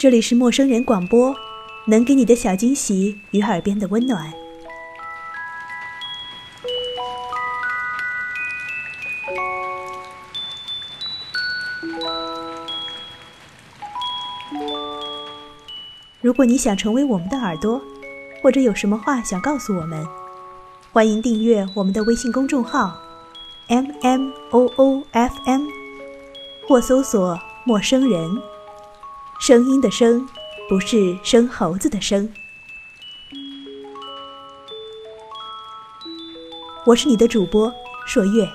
这里是陌生人广播，能给你的小惊喜与耳边的温暖。如果你想成为我们的耳朵，或者有什么话想告诉我们，欢迎订阅我们的微信公众号 “m m o o f m”，或搜索“陌生人”。声音的声，不是生猴子的生。我是你的主播朔月。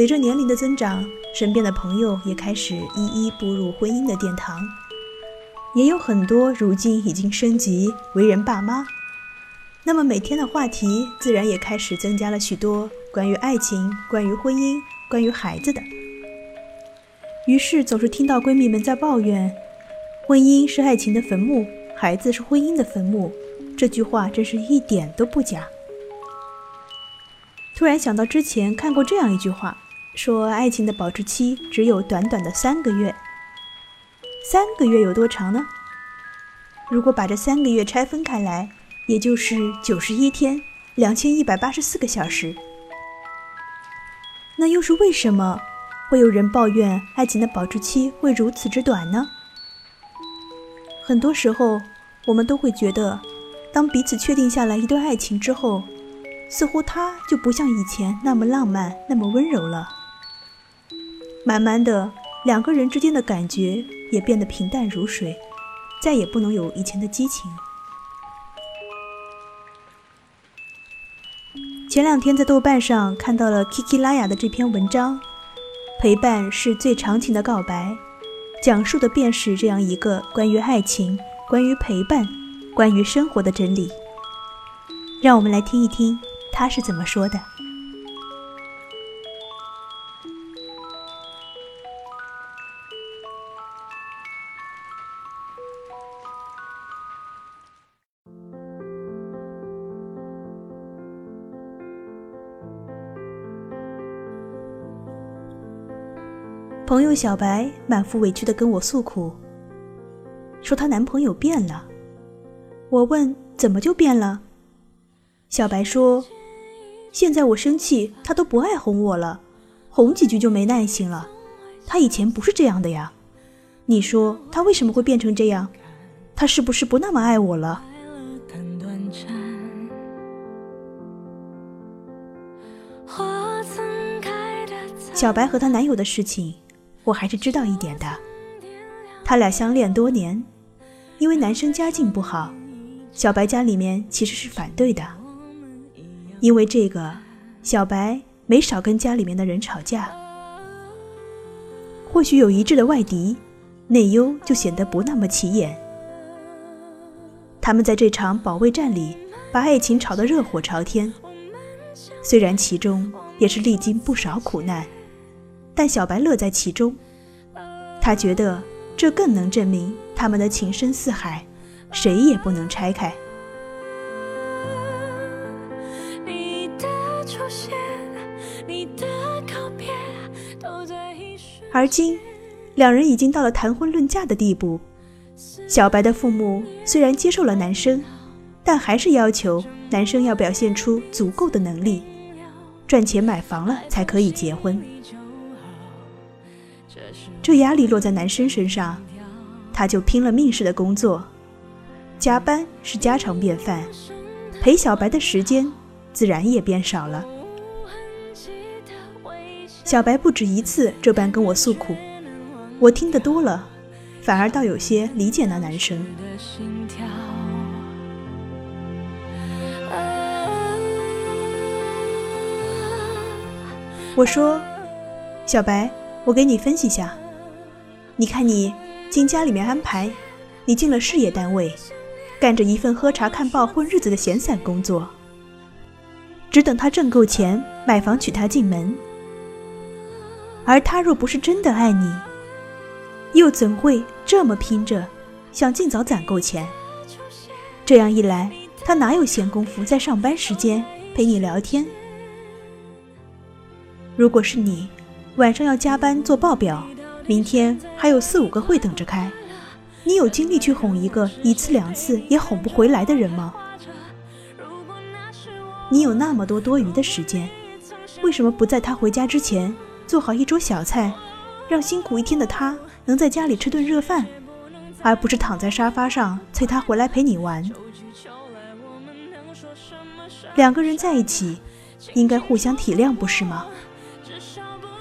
随着年龄的增长，身边的朋友也开始一一步入婚姻的殿堂，也有很多如今已经升级为人爸妈。那么每天的话题自然也开始增加了许多关于爱情、关于婚姻、关于孩子的。于是总是听到闺蜜们在抱怨：“婚姻是爱情的坟墓，孩子是婚姻的坟墓。”这句话真是一点都不假。突然想到之前看过这样一句话，说爱情的保质期只有短短的三个月。三个月有多长呢？如果把这三个月拆分开来，也就是九十一天，两千一百八十四个小时。那又是为什么会有人抱怨爱情的保质期会如此之短呢？很多时候，我们都会觉得，当彼此确定下来一段爱情之后，似乎它就不像以前那么浪漫、那么温柔了。慢慢的，两个人之间的感觉也变得平淡如水，再也不能有以前的激情。前两天在豆瓣上看到了 Kiki 拉雅的这篇文章，《陪伴是最长情的告白》，讲述的便是这样一个关于爱情、关于陪伴、关于生活的真理。让我们来听一听他是怎么说的。朋友小白满腹委屈的跟我诉苦，说她男朋友变了。我问怎么就变了？小白说：“现在我生气，他都不爱哄我了，哄几句就没耐心了。他以前不是这样的呀。你说他为什么会变成这样？他是不是不那么爱我了？”小白和她男友的事情。我还是知道一点的，他俩相恋多年，因为男生家境不好，小白家里面其实是反对的。因为这个，小白没少跟家里面的人吵架。或许有一致的外敌，内忧就显得不那么起眼。他们在这场保卫战里，把爱情吵得热火朝天，虽然其中也是历经不少苦难。但小白乐在其中，他觉得这更能证明他们的情深似海，谁也不能拆开。而今，两人已经到了谈婚论嫁的地步。小白的父母虽然接受了男生，但还是要求男生要表现出足够的能力，赚钱买房了才可以结婚。这压力落在男生身上，他就拼了命似的工作，加班是家常便饭，陪小白的时间自然也变少了。小白不止一次这般跟我诉苦，我听得多了，反而倒有些理解那男生。我说：“小白，我给你分析下。”你看，你经家里面安排，你进了事业单位，干着一份喝茶看报混日子的闲散工作。只等他挣够钱买房娶她进门。而他若不是真的爱你，又怎会这么拼着，想尽早攒够钱？这样一来，他哪有闲工夫在上班时间陪你聊天？如果是你，晚上要加班做报表，明天还有四五个会等着开，你有精力去哄一个一次两次也哄不回来的人吗？你有那么多多余的时间，为什么不在他回家之前做好一桌小菜，让辛苦一天的他能在家里吃顿热饭，而不是躺在沙发上催他回来陪你玩？两个人在一起，应该互相体谅，不是吗？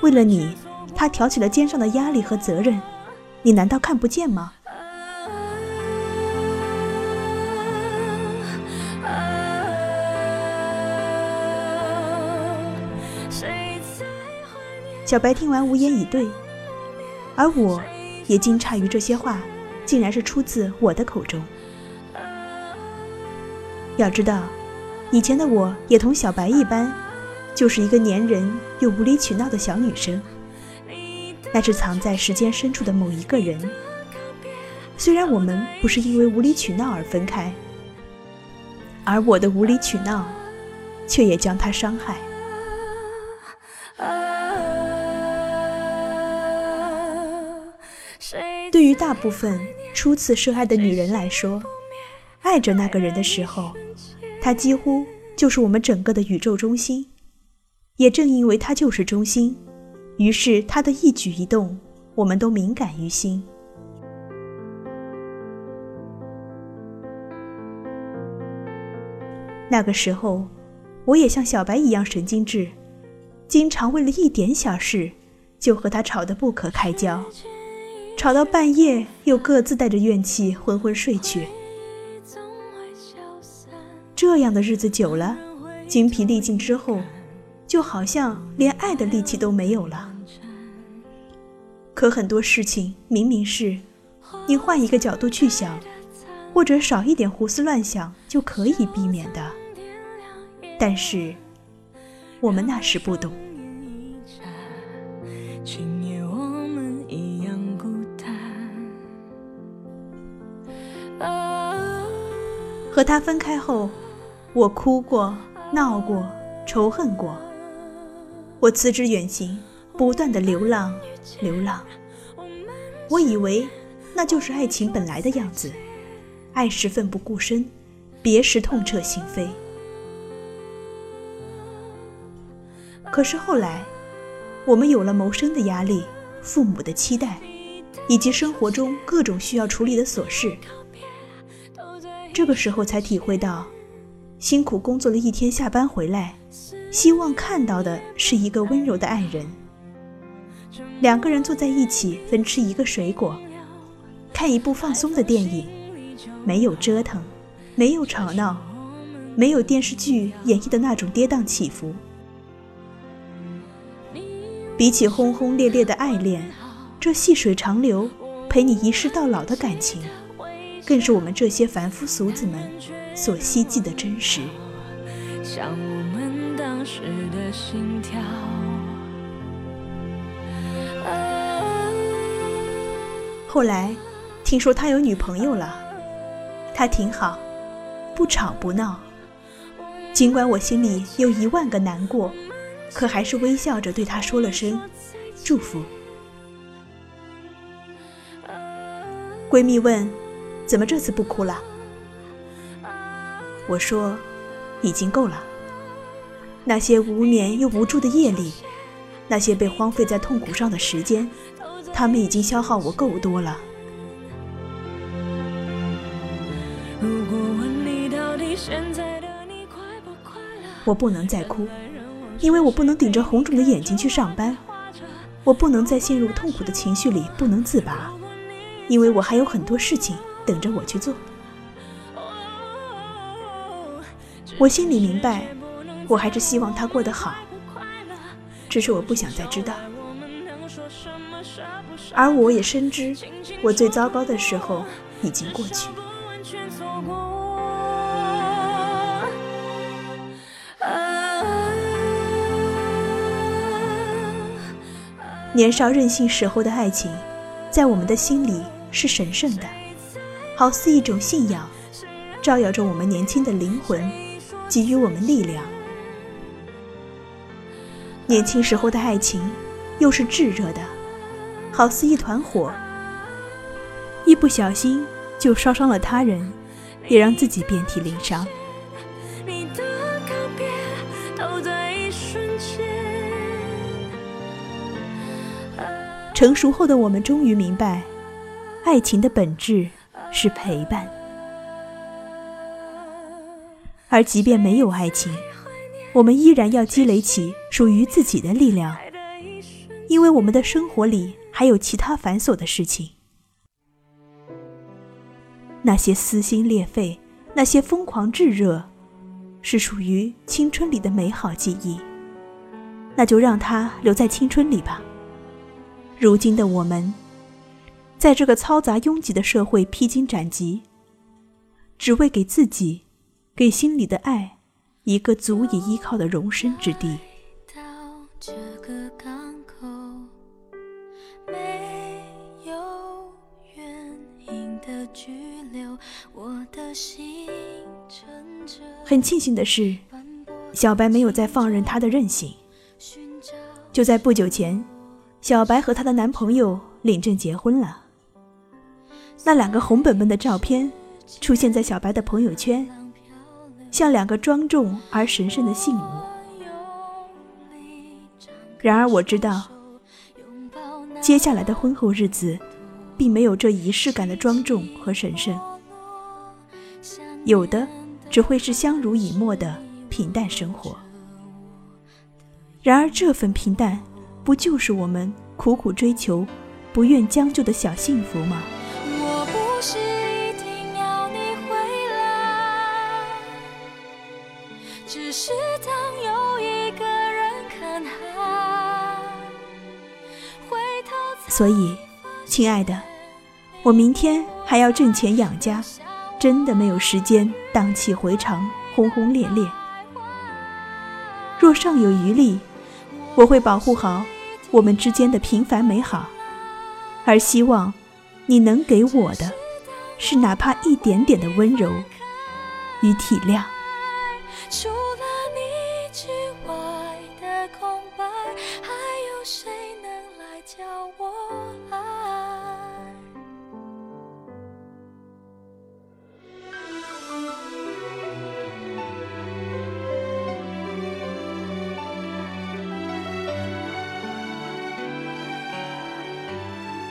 为了你，他挑起了肩上的压力和责任，你难道看不见吗？小白听完无言以对，而我也惊诧于这些话竟然是出自我的口中。要知道，以前的我也同小白一般。就是一个粘人又无理取闹的小女生，那是藏在时间深处的某一个人。虽然我们不是因为无理取闹而分开，而我的无理取闹，却也将他伤害。对于大部分初次涉爱的女人来说，爱着那个人的时候，他几乎就是我们整个的宇宙中心。也正因为他就是中心，于是他的一举一动，我们都敏感于心。那个时候，我也像小白一样神经质，经常为了一点小事就和他吵得不可开交，吵到半夜又各自带着怨气昏昏睡去。这样的日子久了，精疲力尽之后。就好像连爱的力气都没有了。可很多事情明明是，你换一个角度去想，或者少一点胡思乱想就可以避免的。但是，我们那时不懂。和他分开后，我哭过、闹过、仇恨过。我辞职远行，不断的流浪，流浪。我以为那就是爱情本来的样子，爱时奋不顾身，别时痛彻心扉。可是后来，我们有了谋生的压力、父母的期待，以及生活中各种需要处理的琐事。这个时候才体会到，辛苦工作了一天，下班回来。希望看到的是一个温柔的爱人。两个人坐在一起，分吃一个水果，看一部放松的电影，没有折腾，没有吵闹，没有电视剧演绎的那种跌宕起伏。比起轰轰烈烈的爱恋，这细水长流、陪你一世到老的感情，更是我们这些凡夫俗子们所希冀的真实。当时的心跳。后来，听说他有女朋友了，他挺好，不吵不闹。尽管我心里有一万个难过，可还是微笑着对他说了声祝福。闺蜜问：“怎么这次不哭了？”我说：“已经够了。”那些无眠又无助的夜里，那些被荒废在痛苦上的时间，他们已经消耗我够多了。我不能再哭，因为我不能顶着红肿的眼睛去上班；我不能再陷入痛苦的情绪里不能自拔，因为我还有很多事情等着我去做。我心里明白。我还是希望他过得好，只是我不想再知道，而我也深知我最糟糕的时候已经过去。年少任性时候的爱情，在我们的心里是神圣的，好似一种信仰，照耀着我们年轻的灵魂，给予我们力量。年轻时候的爱情，又是炙热的，好似一团火，一不小心就烧伤了他人，也让自己遍体鳞伤。成熟后的我们终于明白，爱情的本质是陪伴。而即便没有爱情，我们依然要积累起属于自己的力量，因为我们的生活里还有其他繁琐的事情。那些撕心裂肺，那些疯狂炙热，是属于青春里的美好记忆，那就让它留在青春里吧。如今的我们，在这个嘈杂拥挤的社会披荆斩棘，只为给自己、给心里的爱一个足以依靠的容身之地。很庆幸的是，小白没有再放任他的任性。就在不久前。小白和她的男朋友领证结婚了。那两个红本本的照片出现在小白的朋友圈，像两个庄重而神圣的信物。然而我知道，接下来的婚后日子，并没有这仪式感的庄重和神圣，有的只会是相濡以沫的平淡生活。然而这份平淡。不就是我们苦苦追求、不愿将就的小幸福吗？所以，亲爱的，我明天还要挣钱养家，真的没有时间荡气回肠、轰轰烈烈。若尚有余力，我会保护好。我们之间的平凡美好，而希望你能给我的，是哪怕一点点的温柔与体谅。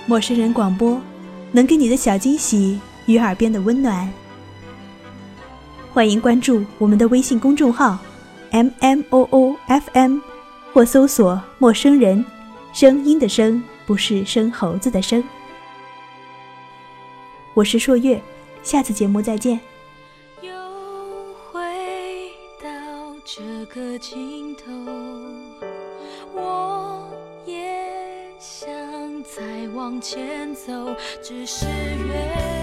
陌生人广播，能给你的小惊喜与耳边的温暖。欢迎关注我们的微信公众号 m m o o f m，或搜索“陌生人”，声音的声不是生猴子的生。我是朔月，下次节目再见。又回到这个尽头，我也。再往前走，只是越。